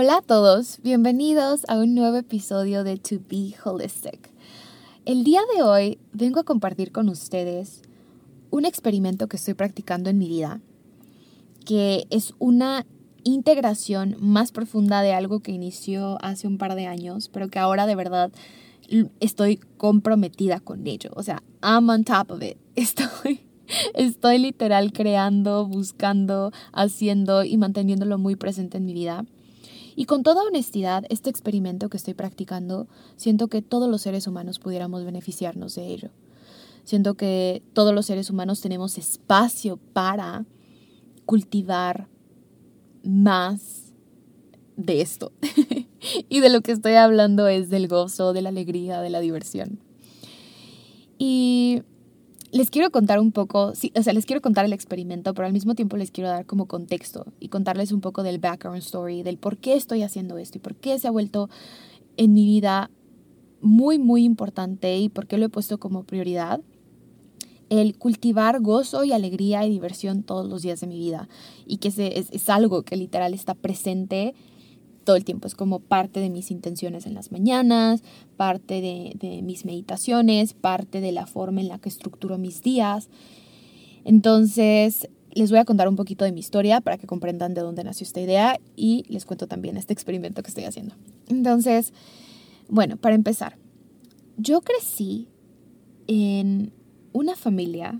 Hola a todos, bienvenidos a un nuevo episodio de To Be Holistic. El día de hoy vengo a compartir con ustedes un experimento que estoy practicando en mi vida, que es una integración más profunda de algo que inició hace un par de años, pero que ahora de verdad estoy comprometida con ello. O sea, I'm on top of it. Estoy, estoy literal creando, buscando, haciendo y manteniéndolo muy presente en mi vida. Y con toda honestidad, este experimento que estoy practicando, siento que todos los seres humanos pudiéramos beneficiarnos de ello. Siento que todos los seres humanos tenemos espacio para cultivar más de esto. y de lo que estoy hablando es del gozo, de la alegría, de la diversión. Y les quiero contar un poco, sí, o sea, les quiero contar el experimento, pero al mismo tiempo les quiero dar como contexto y contarles un poco del background story, del por qué estoy haciendo esto y por qué se ha vuelto en mi vida muy, muy importante y por qué lo he puesto como prioridad. El cultivar gozo y alegría y diversión todos los días de mi vida y que es, es algo que literal está presente todo el tiempo. Es como parte de mis intenciones en las mañanas, parte de, mis meditaciones, parte de la forma en la que estructuro mis días. Entonces, les voy a contar un poquito de mi historia para que comprendan de dónde nació esta idea y les cuento también este experimento que estoy haciendo. Entonces, bueno, para empezar, yo crecí en una familia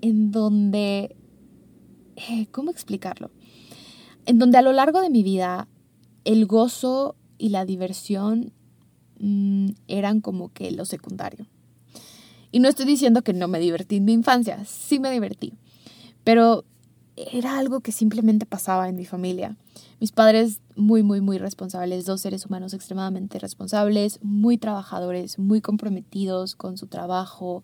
en donde, eh, ¿cómo explicarlo? En donde a lo largo de mi vida el gozo y la diversión mm, eran como que lo secundario. Y no estoy diciendo que no me divertí en mi infancia, sí me divertí, pero era algo que simplemente pasaba en mi familia. Mis padres muy, muy, muy responsables, dos seres humanos extremadamente responsables, muy trabajadores, muy comprometidos con su trabajo,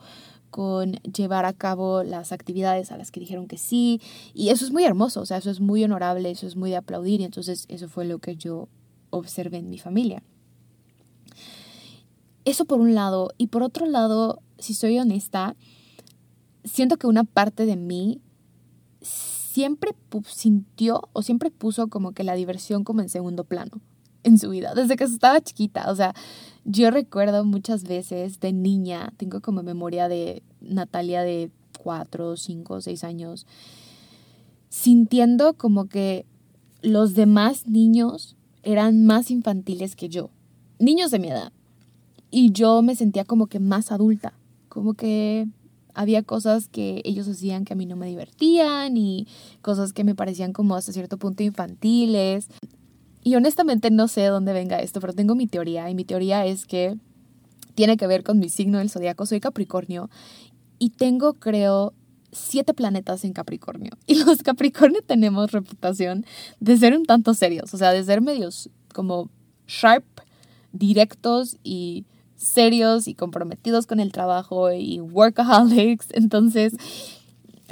con llevar a cabo las actividades a las que dijeron que sí. Y eso es muy hermoso, o sea, eso es muy honorable, eso es muy de aplaudir. Y entonces eso fue lo que yo observé en mi familia. Eso por un lado. Y por otro lado, si soy honesta, siento que una parte de mí siempre sintió o siempre puso como que la diversión como en segundo plano en su vida, desde que estaba chiquita. O sea, yo recuerdo muchas veces de niña, tengo como memoria de Natalia de 4, 5, 6 años, sintiendo como que los demás niños eran más infantiles que yo, niños de mi edad. Y yo me sentía como que más adulta, como que había cosas que ellos hacían que a mí no me divertían y cosas que me parecían como hasta cierto punto infantiles. Y honestamente no sé de dónde venga esto, pero tengo mi teoría y mi teoría es que tiene que ver con mi signo del zodiaco. Soy Capricornio y tengo, creo, siete planetas en Capricornio. Y los Capricornio tenemos reputación de ser un tanto serios, o sea, de ser medios como sharp, directos y serios y comprometidos con el trabajo y workaholics. Entonces,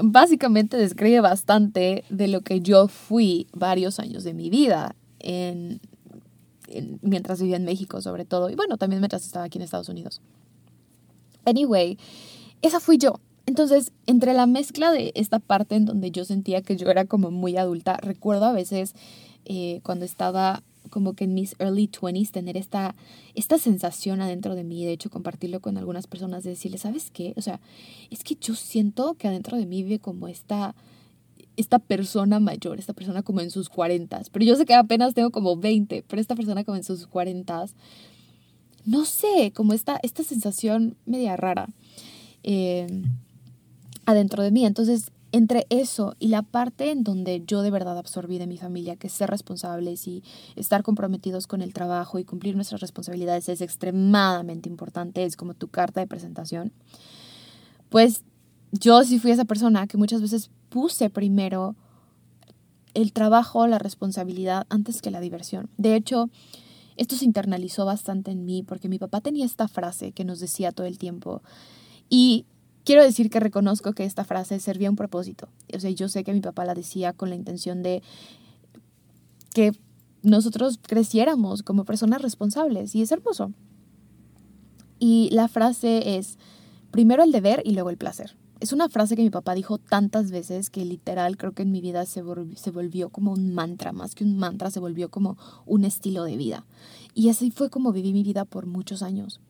básicamente describe bastante de lo que yo fui varios años de mi vida en, mientras vivía en México sobre todo, y bueno, también mientras estaba aquí en Estados Unidos. Anyway, esa fui yo. Entonces, entre la mezcla de esta parte en donde yo sentía que yo era como muy adulta, recuerdo a veces eh, cuando estaba como que en mis early 20s tener esta, esta sensación adentro de mí, de hecho compartirlo con algunas personas, de decirles, ¿sabes qué? O sea, es que yo siento que adentro de mí vive como esta esta persona mayor, esta persona como en sus cuarentas, pero yo sé que apenas tengo como 20, pero esta persona como en sus cuarentas, no sé, como esta, esta sensación media rara eh, adentro de mí. Entonces, entre eso y la parte en donde yo de verdad absorbí de mi familia, que ser responsables y estar comprometidos con el trabajo y cumplir nuestras responsabilidades es extremadamente importante, es como tu carta de presentación, pues yo sí fui esa persona que muchas veces puse primero el trabajo, la responsabilidad antes que la diversión. De hecho, esto se internalizó bastante en mí porque mi papá tenía esta frase que nos decía todo el tiempo y quiero decir que reconozco que esta frase servía a un propósito. O sea, yo sé que mi papá la decía con la intención de que nosotros creciéramos como personas responsables y es hermoso. Y la frase es primero el deber y luego el placer. Es una frase que mi papá dijo tantas veces que literal creo que en mi vida se, se volvió como un mantra, más que un mantra, se volvió como un estilo de vida. Y así fue como viví mi vida por muchos años.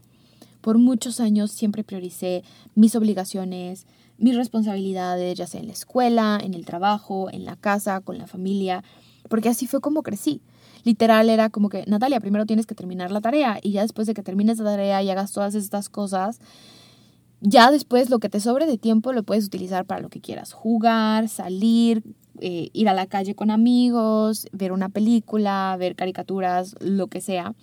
Por muchos años siempre prioricé mis obligaciones, mis responsabilidades, ya sea en la escuela, en el trabajo, en la casa, con la familia, porque así fue como crecí. Literal era como que, Natalia, primero tienes que terminar la tarea y ya después de que termines la tarea y hagas todas estas cosas, ya después lo que te sobre de tiempo lo puedes utilizar para lo que quieras, jugar, salir, eh, ir a la calle con amigos, ver una película, ver caricaturas, lo que sea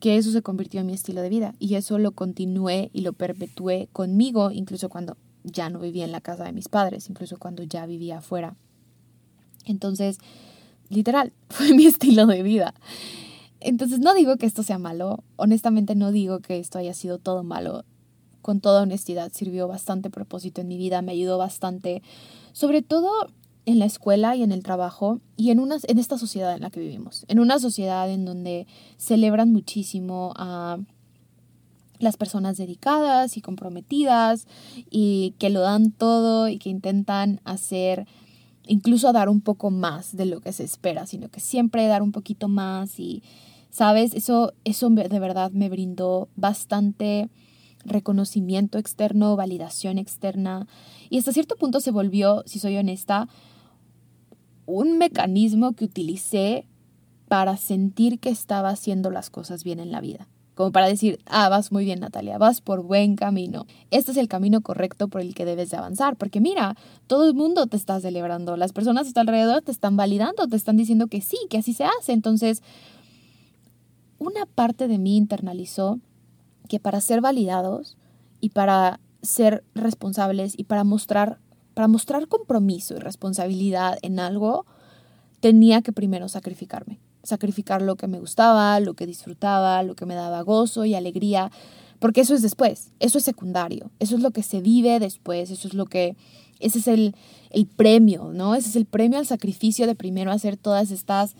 que eso se convirtió en mi estilo de vida y eso lo continué y lo perpetué conmigo, incluso cuando ya no vivía en la casa de mis padres, incluso cuando ya vivía afuera. Entonces, literal, fue mi estilo de vida. Entonces, no digo que esto sea malo, honestamente no digo que esto haya sido todo malo. Con toda honestidad, sirvió bastante propósito en mi vida, me ayudó bastante, sobre todo en la escuela y en el trabajo y en, una, en esta sociedad en la que vivimos. En una sociedad en donde celebran muchísimo a las personas dedicadas y comprometidas y que lo dan todo y que intentan hacer incluso dar un poco más de lo que se espera, sino que siempre dar un poquito más y, ¿sabes? Eso, eso de verdad me brindó bastante reconocimiento externo, validación externa y hasta cierto punto se volvió, si soy honesta, un mecanismo que utilicé para sentir que estaba haciendo las cosas bien en la vida. Como para decir, ah, vas muy bien Natalia, vas por buen camino. Este es el camino correcto por el que debes de avanzar. Porque mira, todo el mundo te está celebrando, las personas a tu alrededor te están validando, te están diciendo que sí, que así se hace. Entonces, una parte de mí internalizó que para ser validados y para ser responsables y para mostrar para mostrar compromiso y responsabilidad en algo, tenía que primero sacrificarme. Sacrificar lo que me gustaba, lo que disfrutaba, lo que me daba gozo y alegría, porque eso es después, eso es secundario, eso es lo que se vive después, eso es lo que, ese es el, el premio, ¿no? Ese es el premio al sacrificio de primero hacer todas estas,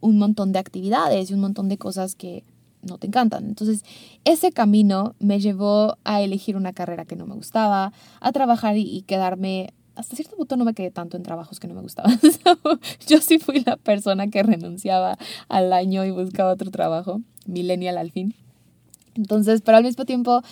un montón de actividades y un montón de cosas que no te encantan. Entonces, ese camino me llevó a elegir una carrera que no me gustaba, a trabajar y quedarme hasta cierto punto no me quedé tanto en trabajos que no me gustaban. yo sí fui la persona que renunciaba al año y buscaba otro trabajo, millennial al fin. Entonces, pero al mismo tiempo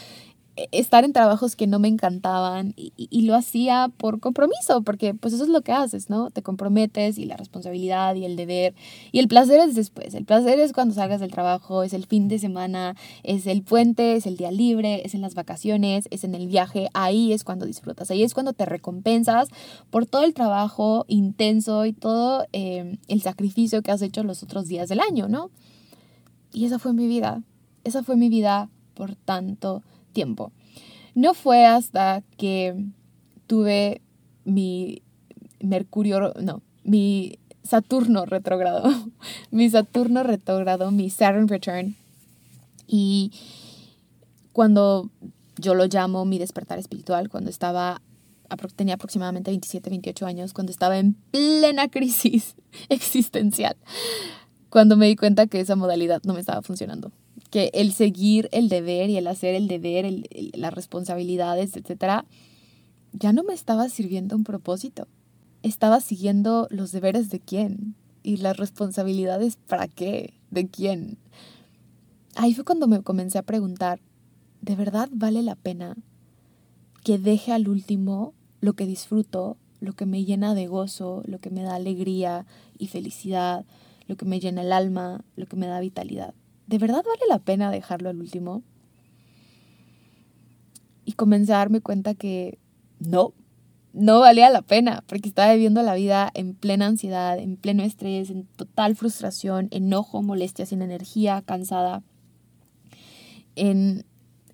estar en trabajos que no me encantaban y, lo hacía por compromiso, porque pues eso es lo que haces, ¿no? Te comprometes y la responsabilidad y el deber y el placer es después, el placer es cuando salgas del trabajo, es el fin de semana, es el puente, es el día libre, es en las vacaciones, es en el viaje, ahí es cuando disfrutas, ahí es cuando te recompensas por todo el trabajo intenso y todo eh, el sacrificio que has hecho los otros días del año, ¿no? Y esa fue mi vida, esa fue mi vida por tanto tiempo. No fue hasta que tuve mi Mercurio, no, mi Saturno retrogrado, mi Saturno retrogrado, mi Saturn return. Y cuando yo lo llamo mi despertar espiritual, cuando estaba, tenía aproximadamente 27, 28 años, cuando estaba en plena crisis existencial, cuando me di cuenta que esa modalidad no me estaba funcionando que el seguir el deber y el hacer el deber, las responsabilidades, etcétera, ya no me estaba sirviendo un propósito. Estaba siguiendo los deberes de quién y las responsabilidades para qué, de quién. Ahí fue cuando me comencé a preguntar, ¿de verdad vale la pena que deje al último lo que disfruto, lo que me llena de gozo, lo que me da alegría y felicidad, lo que me llena el alma, lo que me da vitalidad. ¿De verdad vale la pena dejarlo al último? Y comencé a darme cuenta que no, no valía la pena, porque estaba viviendo la vida en plena ansiedad, en pleno estrés, en total frustración, enojo, molestia, sin energía, cansada, en,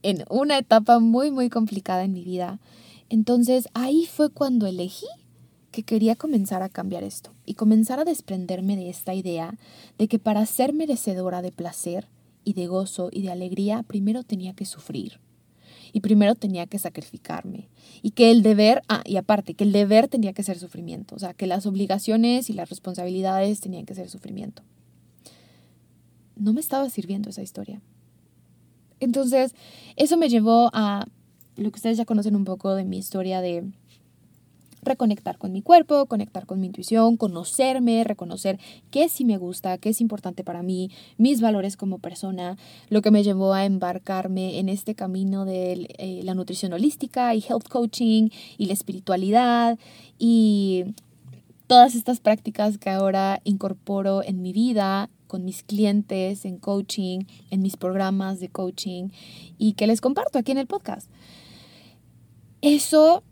en una etapa muy, muy complicada en mi vida. Entonces ahí fue cuando elegí que quería comenzar a cambiar esto y comenzar a desprenderme de esta idea de que para ser merecedora de placer y de gozo y de alegría, primero tenía que sufrir y primero tenía que sacrificarme y que el deber, ah, y aparte, que el deber tenía que ser sufrimiento, o sea, que las obligaciones y las responsabilidades tenían que ser sufrimiento. No me estaba sirviendo esa historia. Entonces, eso me llevó a lo que ustedes ya conocen un poco de mi historia de reconectar con mi cuerpo, conectar con mi intuición, conocerme, reconocer qué sí me gusta, qué es importante para mí, mis valores como persona, lo que me llevó a embarcarme en este camino de eh, la nutrición holística y health coaching y la espiritualidad y todas estas prácticas que ahora incorporo en mi vida con mis clientes en coaching, en mis programas de coaching y que les comparto aquí en el podcast. Eso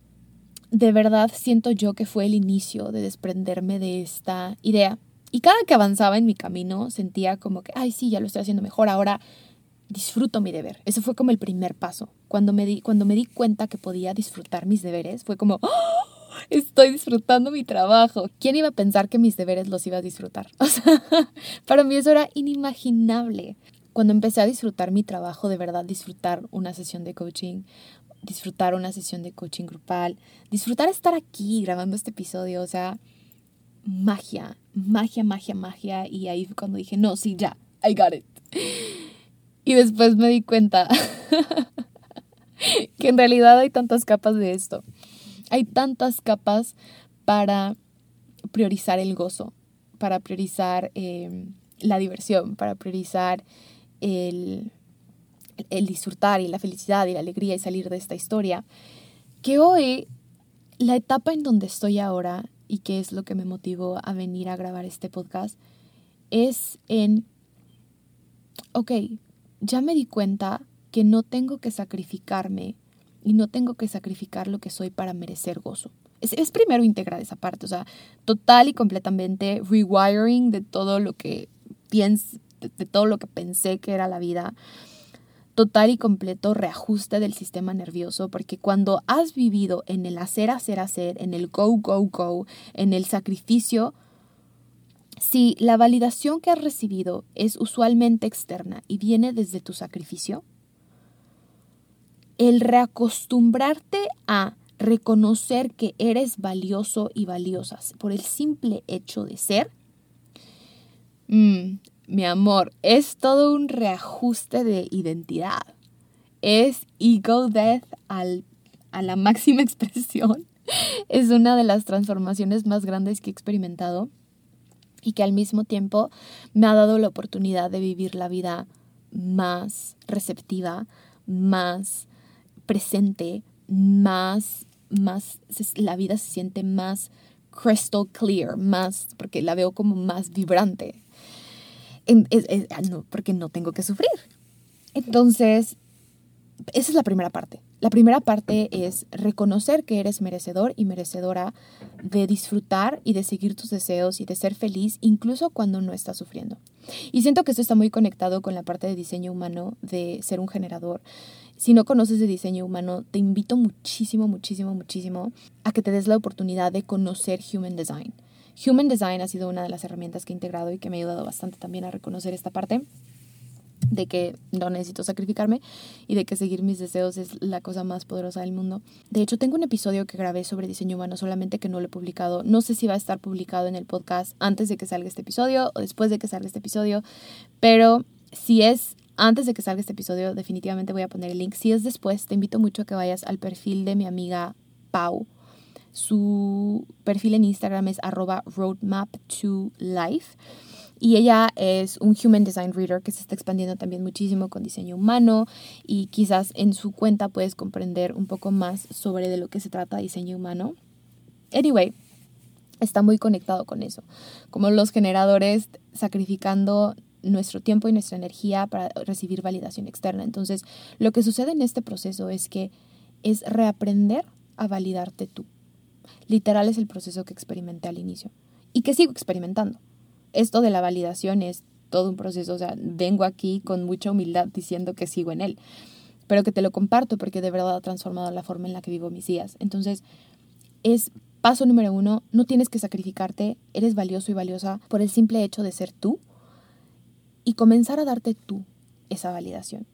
de verdad siento yo que fue el inicio de desprenderme de esta idea. Y cada que avanzaba en mi camino sentía como que, ay, sí, ya lo estoy haciendo mejor, ahora disfruto mi deber. Ese fue como el primer paso. Cuando me di, cuando me di cuenta que podía disfrutar mis deberes, fue como, ¡Oh! estoy disfrutando mi trabajo. ¿Quién iba a pensar que mis deberes los iba a disfrutar? O sea, para mí eso era inimaginable. Cuando empecé a disfrutar mi trabajo, de verdad disfrutar una sesión de coaching, disfrutar una sesión de coaching grupal, disfrutar estar aquí grabando este episodio, o sea, magia, magia, magia, magia. Y ahí fue cuando dije, no, sí, ya, I got it. Y después me di cuenta que en realidad hay tantas capas de esto. Hay tantas capas para priorizar el gozo, para priorizar em, la diversión, para priorizar el el disfrutar y la felicidad y la alegría y salir de esta historia, que hoy la etapa en donde estoy ahora y que es lo que me motivó a venir a grabar este podcast es en, ok, ya me di cuenta que no tengo que sacrificarme y no tengo que sacrificar lo que soy para merecer gozo. Es, primero integrar esa parte, o sea, total y completamente rewiring de todo lo que pienso, de todo lo que pensé que era la vida, total y completo reajuste del sistema nervioso, porque cuando has vivido en el hacer, hacer, hacer, en el go, go, go, en el sacrificio, si la validación que has recibido es usualmente externa y viene desde tu sacrificio, el reacostumbrarte a reconocer que eres valioso y valiosa por el simple hecho de ser, mm, mi amor, es todo un reajuste de identidad. Es ego death al, a la máxima expresión. Es una de las transformaciones más grandes que he experimentado y que al mismo tiempo me ha dado la oportunidad de vivir la vida más receptiva, más presente, más, más, la vida se siente más crystal clear, más, porque la veo como más vibrante, Ah, porque no tengo que sufrir. Entonces, esa es la primera parte. La primera parte es reconocer que eres merecedor y merecedora de disfrutar y de seguir tus deseos y de ser feliz incluso cuando no estás sufriendo. Y siento que esto está muy conectado con la parte de diseño humano, de ser un generador. Si no conoces de diseño humano, te invito muchísimo, muchísimo, muchísimo a que te des la oportunidad de conocer Human Design. Human Design ha sido una de las herramientas que he integrado y que me ha ayudado bastante también a reconocer esta parte de que no necesito sacrificarme y de que seguir mis deseos es la cosa más poderosa del mundo. De hecho, tengo un episodio que grabé sobre diseño humano, solamente que no lo he publicado. No sé si va a estar publicado en el podcast antes de que salga este episodio o después de que salga este episodio, pero si es antes de que salga este episodio, definitivamente voy a poner el link. Si es después, te invito mucho a que vayas al perfil de mi amiga Pau su perfil en Instagram es arroba roadmap to life. Y ella es un Human Design Reader que se está expandiendo también muchísimo con diseño humano y quizás en su cuenta puedes comprender un poco más sobre de lo que se trata diseño humano. Anyway, está muy conectado con eso, como los generadores sacrificando nuestro tiempo y nuestra energía para recibir validación externa. Entonces, lo que sucede en este proceso es que es reaprender a validarte tú. Literal es el proceso que experimenté al inicio y que sigo experimentando. Esto de la validación es todo un proceso, o sea, vengo aquí con mucha humildad diciendo que sigo en él, pero que te lo comparto porque de verdad ha transformado la forma en la que vivo mis días. Entonces, es paso número uno, no tienes que sacrificarte, eres valioso y valiosa por el simple hecho de ser tú y comenzar a darte tú esa validación.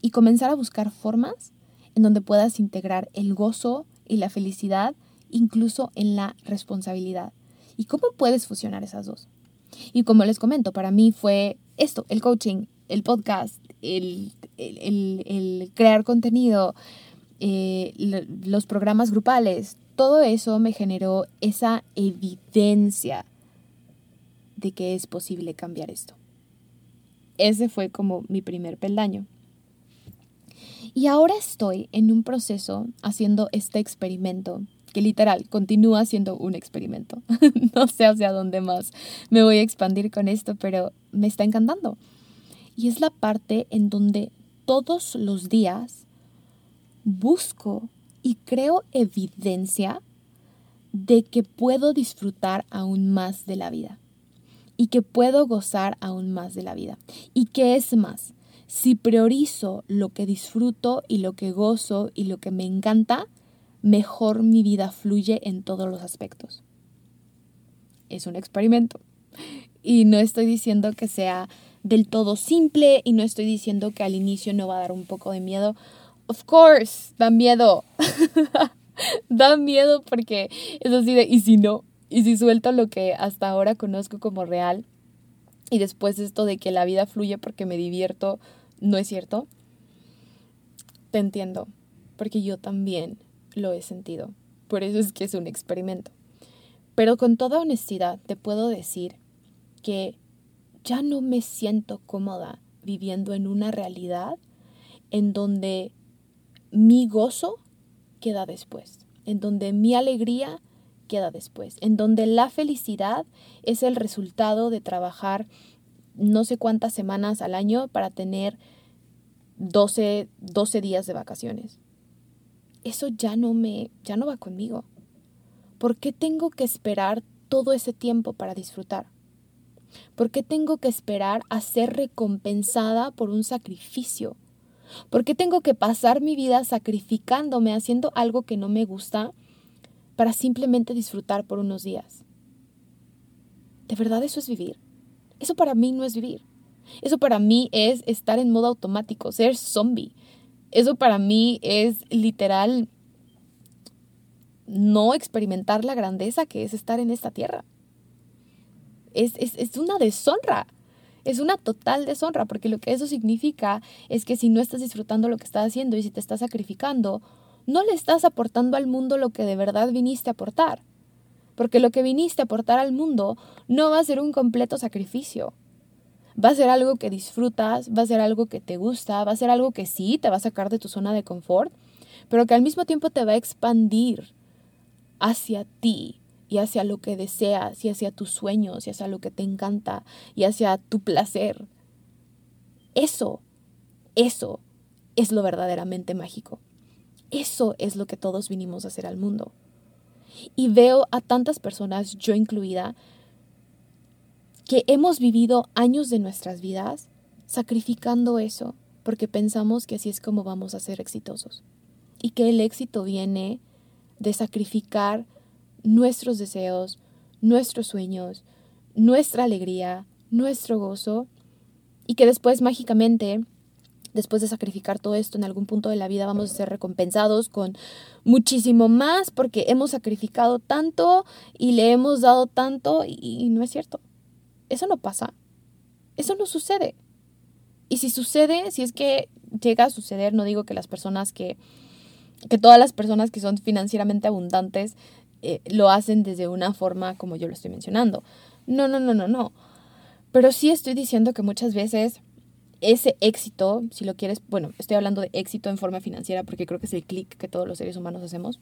Y comenzar a buscar formas en donde puedas integrar el gozo y la felicidad incluso en la responsabilidad. ¿Y cómo puedes fusionar esas dos? Y como les comento, para mí fue esto, el coaching, el podcast, el, crear contenido, eh, los programas grupales, todo eso me generó esa evidencia de que es posible cambiar esto. Ese fue como mi primer peldaño. Y ahora estoy en un proceso haciendo este experimento, que literal continúa siendo un experimento. no sé hacia dónde más me voy a expandir con esto, pero me está encantando. Y es la parte en donde todos los días busco y creo evidencia de que puedo disfrutar aún más de la vida y que puedo gozar aún más de la vida. ¿Y qué es más? Si priorizo lo que disfruto y lo que gozo y lo que me encanta, mejor mi vida fluye en todos los aspectos. Es un experimento. Y no estoy diciendo que sea del todo simple y no estoy diciendo que al inicio no va a dar un poco de miedo. Of course, da miedo. da miedo porque es así de, ¿y si no? Y si suelto lo que hasta ahora conozco como real y después esto de que la vida fluye porque me divierto, no es cierto, te entiendo, porque yo también lo he sentido. Por eso es que es un experimento. Pero con toda honestidad te puedo decir que ya no me siento cómoda viviendo en una realidad en donde mi gozo queda después, en donde mi alegría queda después, en donde la felicidad es el resultado de trabajar no sé cuántas semanas al año para tener 12, 12 días de vacaciones. Eso ya no me, ya no va conmigo. ¿Por qué tengo que esperar todo ese tiempo para disfrutar? ¿Por qué tengo que esperar a ser recompensada por un sacrificio? ¿Por qué tengo que pasar mi vida sacrificándome haciendo algo que no me gusta para simplemente disfrutar por unos días. ¿De verdad eso es vivir? Eso para mí no es vivir. Eso para mí es estar en modo automático, ser zombie. Eso para mí es literal no experimentar la grandeza que es estar en esta tierra. Es, es, una deshonra. Es una total deshonra, porque lo que eso significa es que si no estás disfrutando lo que estás haciendo y si te estás sacrificando, no le estás aportando al mundo lo que de verdad viniste a aportar. Porque lo que viniste a aportar al mundo no va a ser un completo sacrificio. Va a ser algo que disfrutas, va a ser algo que te gusta, va a ser algo que sí te va a sacar de tu zona de confort, pero que al mismo tiempo te va a expandir hacia ti y hacia lo que deseas y hacia tus sueños y hacia lo que te encanta y hacia tu placer. Eso, eso es lo verdaderamente mágico. Eso es lo que todos vinimos a hacer al mundo. Y veo a tantas personas, yo incluida, que hemos vivido años de nuestras vidas sacrificando eso porque pensamos que así es como vamos a ser exitosos. Y que el éxito viene de sacrificar nuestros deseos, nuestros sueños, nuestra alegría, nuestro gozo, y que después mágicamente después de sacrificar todo esto en algún punto de la vida vamos a ser recompensados con muchísimo más porque hemos sacrificado tanto y le hemos dado tanto y, no es cierto. Eso no pasa. Eso no sucede. Y si sucede, si es que llega a suceder, no digo que las personas que, que todas las personas que son financieramente abundantes eh, lo hacen desde una forma como yo lo estoy mencionando. No, no, no, no, no. Pero sí estoy diciendo que muchas veces ese éxito, si lo quieres, bueno, estoy hablando de éxito en forma financiera porque creo que es el clic que todos los seres humanos hacemos,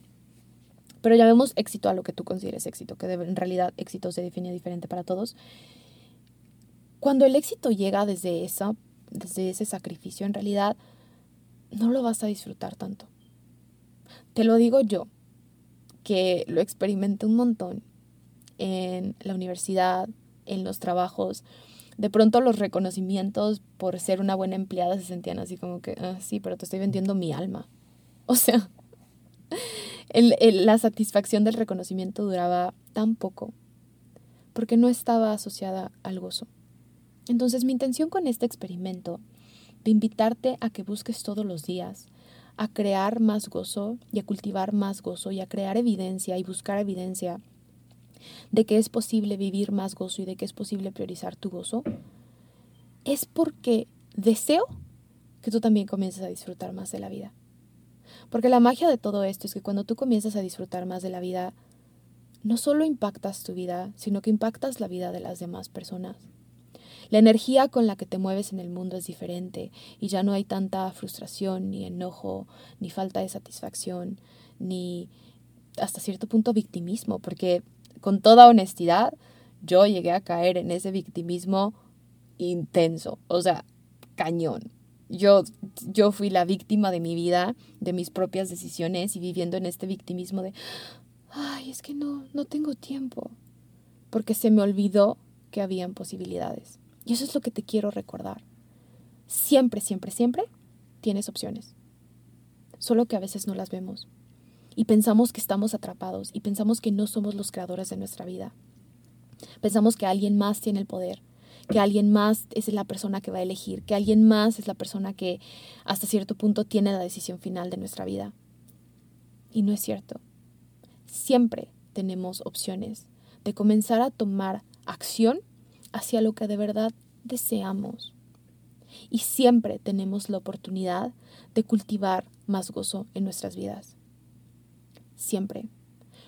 Pero llamemos éxito a lo que tú consideres éxito, que en realidad éxito se define diferente para todos. Cuando el éxito llega desde, desde ese sacrificio, en realidad no lo vas a disfrutar tanto. Te lo digo yo, que lo experimenté un montón en la universidad, en los trabajos. De pronto los reconocimientos por ser una buena empleada se sentían así como que, ah, sí, pero te estoy vendiendo mi alma. O sea, la satisfacción del reconocimiento duraba tan poco porque no estaba asociada al gozo. Entonces mi intención con este experimento de invitarte a que busques todos los días, a crear más gozo y a cultivar más gozo y a crear evidencia y buscar evidencia de que es posible vivir más gozo y de que es posible priorizar tu gozo, es porque deseo que tú también comiences a disfrutar más de la vida. Porque la magia de todo esto es que cuando tú comienzas a disfrutar más de la vida, no solo impactas tu vida, sino que impactas la vida de las demás personas. La energía con la que te mueves en el mundo es diferente y ya no hay tanta frustración, ni enojo, ni falta de satisfacción, ni hasta cierto punto victimismo, porque con toda honestidad yo llegué a caer en ese victimismo intenso, o sea, cañón. Yo, yo fui la víctima de mi vida, de mis propias decisiones y viviendo en este victimismo de, ay, es que no, no tengo tiempo, porque se me olvidó que habían posibilidades. Y eso es lo que te quiero recordar. Siempre, siempre, siempre tienes opciones. Solo que a veces no las vemos. Y pensamos que estamos atrapados y pensamos que no somos los creadores de nuestra vida. Pensamos que alguien más tiene el poder, que alguien más es la persona que va a elegir, que alguien más es la persona que hasta cierto punto tiene la decisión final de nuestra vida. Y no es cierto. Siempre tenemos opciones de comenzar a tomar acción hacia lo que de verdad deseamos. Y siempre tenemos la oportunidad de cultivar más gozo en nuestras vidas. Siempre.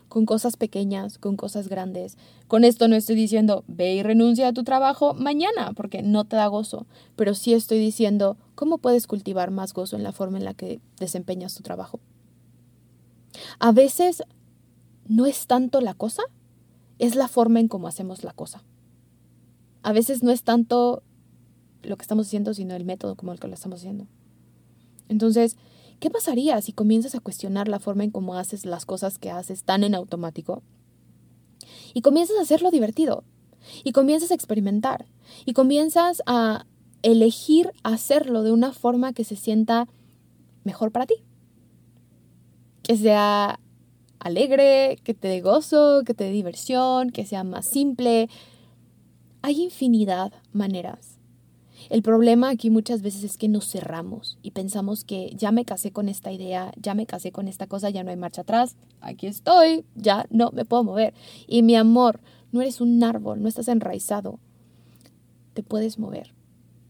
Con cosas pequeñas, con cosas grandes. Con esto no estoy diciendo ve y renuncia a tu trabajo mañana porque no te da gozo. Pero sí estoy diciendo cómo puedes cultivar más gozo en la forma en la que desempeñas tu trabajo. A veces no es tanto la cosa, es la forma en cómo hacemos la cosa a veces no es tanto lo que estamos haciendo, sino el método como el que lo estamos haciendo. Entonces, ¿qué pasaría si comienzas a cuestionar la forma en cómo haces las cosas que haces tan en automático? Y comienzas a hacerlo divertido. Y comienzas a experimentar. Y comienzas a elegir hacerlo de una forma que se sienta mejor para ti. Que sea alegre, que te dé gozo, que te dé diversión, que sea más simple, hay infinidad maneras. El problema aquí muchas veces es que nos cerramos y pensamos que ya me casé con esta idea, ya me casé con esta cosa, ya no hay marcha atrás, aquí estoy, ya no me puedo mover. Y mi amor, no eres un árbol, no estás enraizado, te puedes mover.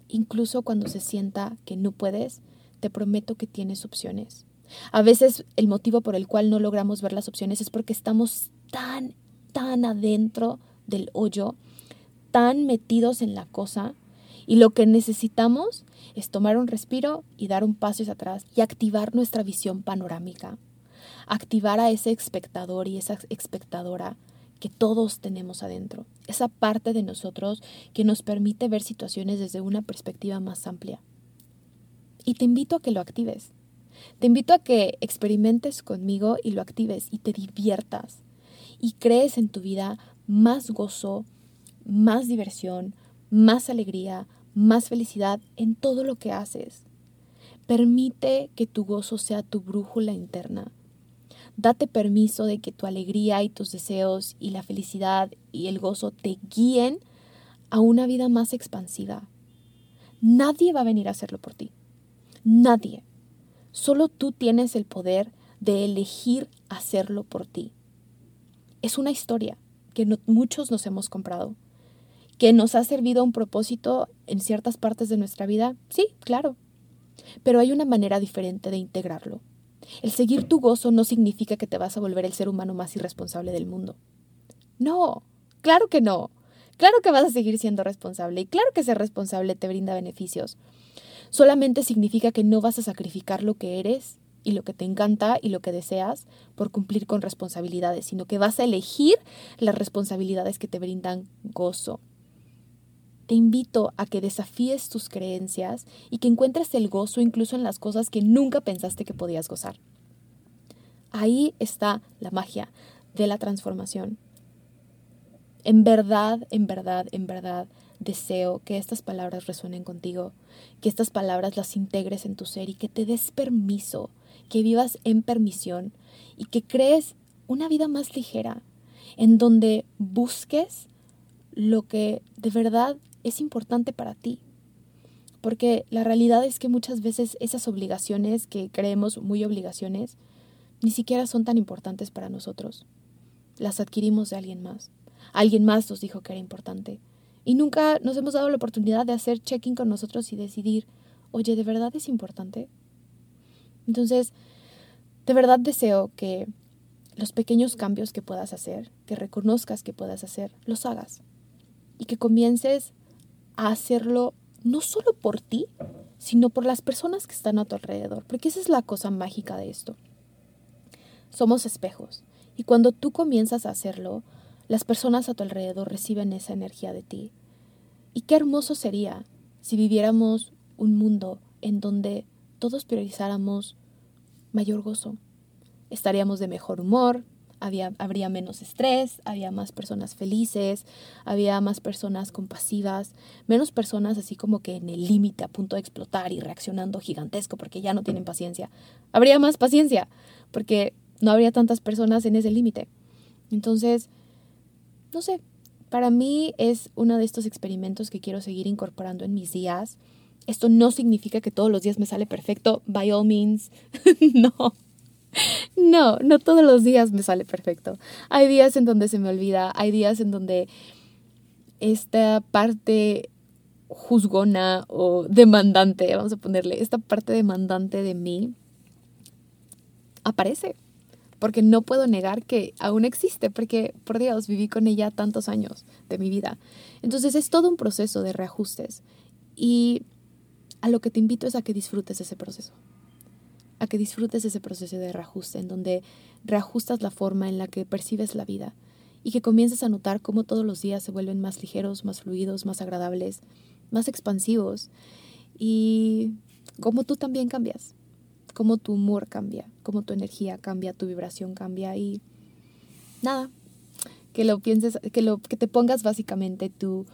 Incluso cuando se sienta que no puedes, te prometo que tienes opciones. A veces el motivo por el cual no logramos ver las opciones es porque estamos tan, tan adentro del hoyo tan metidos en la cosa y lo que necesitamos es tomar un respiro y dar un paso hacia atrás y activar nuestra visión panorámica. Activar a ese espectador y esa espectadora que todos tenemos adentro. Esa parte de nosotros que nos permite ver situaciones desde una perspectiva más amplia. Y te invito a que lo actives. Te invito a que experimentes conmigo y lo actives y te diviertas y crees en tu vida más gozo, más diversión, más alegría, más felicidad en todo lo que haces. Permite que tu gozo sea tu brújula interna. Date permiso de que tu alegría y tus deseos y la felicidad y el gozo te guíen a una vida más expansiva. Nadie va a venir a hacerlo por ti. Nadie. Solo tú tienes el poder de elegir hacerlo por ti. Es una historia que muchos nos hemos comprado que nos ha servido un propósito en ciertas partes de nuestra vida? Sí, claro. Pero hay una manera diferente de integrarlo. El seguir tu gozo no significa que te vas a volver el ser humano más irresponsable del mundo. No, claro que no. Claro que vas a seguir siendo responsable y claro que ser responsable te brinda beneficios. Solamente significa que no vas a sacrificar lo que eres y lo que te encanta y lo que deseas por cumplir con responsabilidades, sino que vas a elegir las responsabilidades que te brindan gozo. Te invito a que desafíes tus creencias y que encuentres el gozo incluso en las cosas que nunca pensaste que podías gozar. Ahí está la magia de la transformación. En verdad, en verdad, en verdad, deseo que estas palabras resuenen contigo, que estas palabras las integres en tu ser y que te des permiso, que vivas en permisión y que crees una vida más ligera, en donde busques lo que de verdad es importante para ti. Porque la realidad es que muchas veces esas obligaciones que creemos muy obligaciones, ni siquiera son tan importantes para nosotros. Las adquirimos de alguien más. Alguien más nos dijo que era importante. Y nunca nos hemos dado la oportunidad de hacer check-in con nosotros y decidir, oye, ¿de verdad es importante? Entonces, de verdad deseo que los pequeños cambios que puedas hacer, que reconozcas que puedas hacer, los hagas. Y que comiences a hacerlo no solo por ti, sino por las personas que están a tu alrededor, porque esa es la cosa mágica de esto. Somos espejos y cuando tú comienzas a hacerlo, las personas a tu alrededor reciben esa energía de ti. Y qué hermoso sería si viviéramos un mundo en donde todos priorizáramos mayor gozo. Estaríamos de mejor humor, había, habría menos estrés, había más personas felices, había más personas compasivas, menos personas así como que en el límite a punto de explotar y reaccionando gigantesco porque ya no tienen paciencia. Habría más paciencia porque no habría tantas personas en ese límite. Entonces, no sé, para mí es uno de estos experimentos que quiero seguir incorporando en mis días. Esto no significa que todos los días me sale perfecto, by all means. no. No, no todos los días me sale perfecto. Hay días en donde se me olvida, hay días en donde esta parte juzgona o demandante, vamos a ponerle, esta parte demandante de mí aparece. Porque no puedo negar que aún existe, porque por Dios viví con ella tantos años de mi vida. Entonces es todo un proceso de reajustes. Y a lo que te invito es a que disfrutes ese proceso a que disfrutes ese proceso de reajuste, en donde reajustas la forma en la que percibes la vida y que comiences a notar cómo todos los días se vuelven más ligeros, más fluidos, más agradables, más expansivos y cómo tú también cambias, cómo tu humor cambia, cómo tu energía cambia, tu vibración cambia y nada, que lo pienses, que, lo, que te pongas básicamente tu,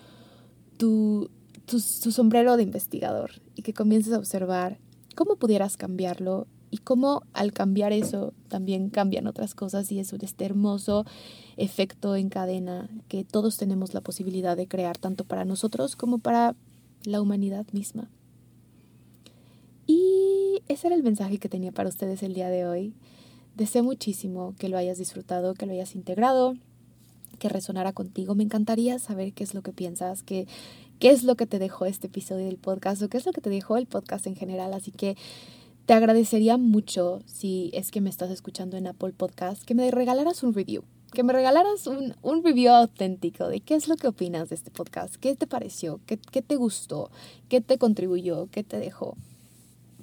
tu, tu, tu sombrero de investigador y que comiences a observar cómo pudieras cambiarlo y cómo al cambiar eso también cambian otras cosas y es este hermoso efecto en cadena que todos tenemos la posibilidad de crear tanto para nosotros como para la humanidad misma. Y ese era el mensaje que tenía para ustedes el día de hoy. Deseo muchísimo que lo hayas disfrutado, que lo hayas integrado, que resonara contigo. Me encantaría saber qué es lo que piensas, qué, qué es lo que te dejó este episodio del podcast o qué es lo que te dejó el podcast en general. Así que te agradecería mucho si es que me estás escuchando en Apple Podcast, que me regalaras un review, que me regalaras un, un review auténtico de qué es lo que opinas de este podcast, qué te pareció, qué, qué te gustó, qué te contribuyó, qué te dejó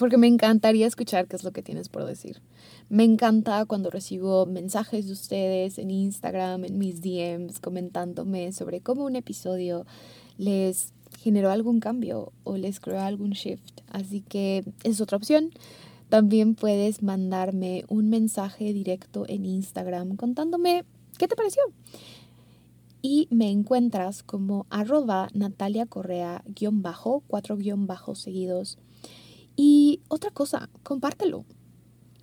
porque me encantaría escuchar qué es lo que tienes por decir. Me encanta cuando recibo mensajes de ustedes en Instagram, en mis DMs, comentándome sobre cómo un episodio les generó algún cambio o les creó algún shift. Así que es otra opción. También puedes mandarme un mensaje directo en Instagram contándome qué te pareció. Y me encuentras como arroba Natalia Correa guion bajo, cuatro guion bajos seguidos y otra cosa, compártelo.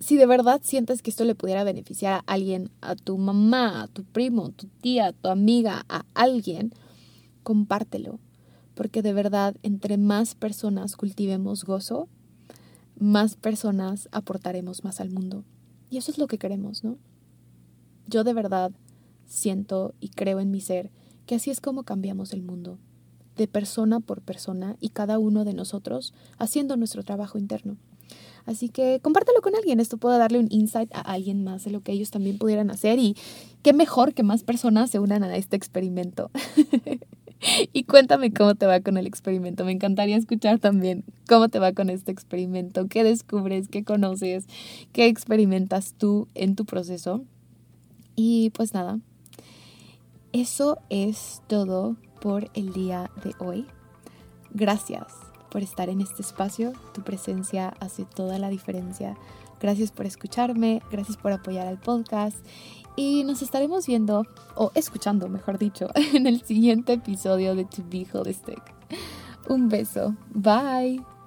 Si de verdad sientes que esto le pudiera beneficiar a alguien, a tu mamá, a tu primo, tu tía, a tu amiga, a alguien, compártelo. Porque de verdad, entre más personas cultivemos gozo, más personas aportaremos más al mundo. Y eso es lo que queremos, ¿no? Yo de verdad siento y creo en mi ser que así es como cambiamos el mundo de persona por persona y cada uno de nosotros haciendo nuestro trabajo interno. Así que compártelo con alguien, esto puede darle un insight a alguien más de lo que ellos también pudieran hacer y qué mejor que más personas se unan a este experimento. y cuéntame cómo te va con el experimento. Me encantaría escuchar también cómo te va con este experimento, qué descubres, qué conoces, qué experimentas tú en tu proceso. Y pues nada, eso es todo por el día de hoy. Gracias por estar en este espacio. Tu presencia hace toda la diferencia. Gracias por escucharme, gracias por apoyar al podcast y nos estaremos viendo, o escuchando, mejor dicho, en el siguiente episodio de To Be Holistic. Un beso. Bye.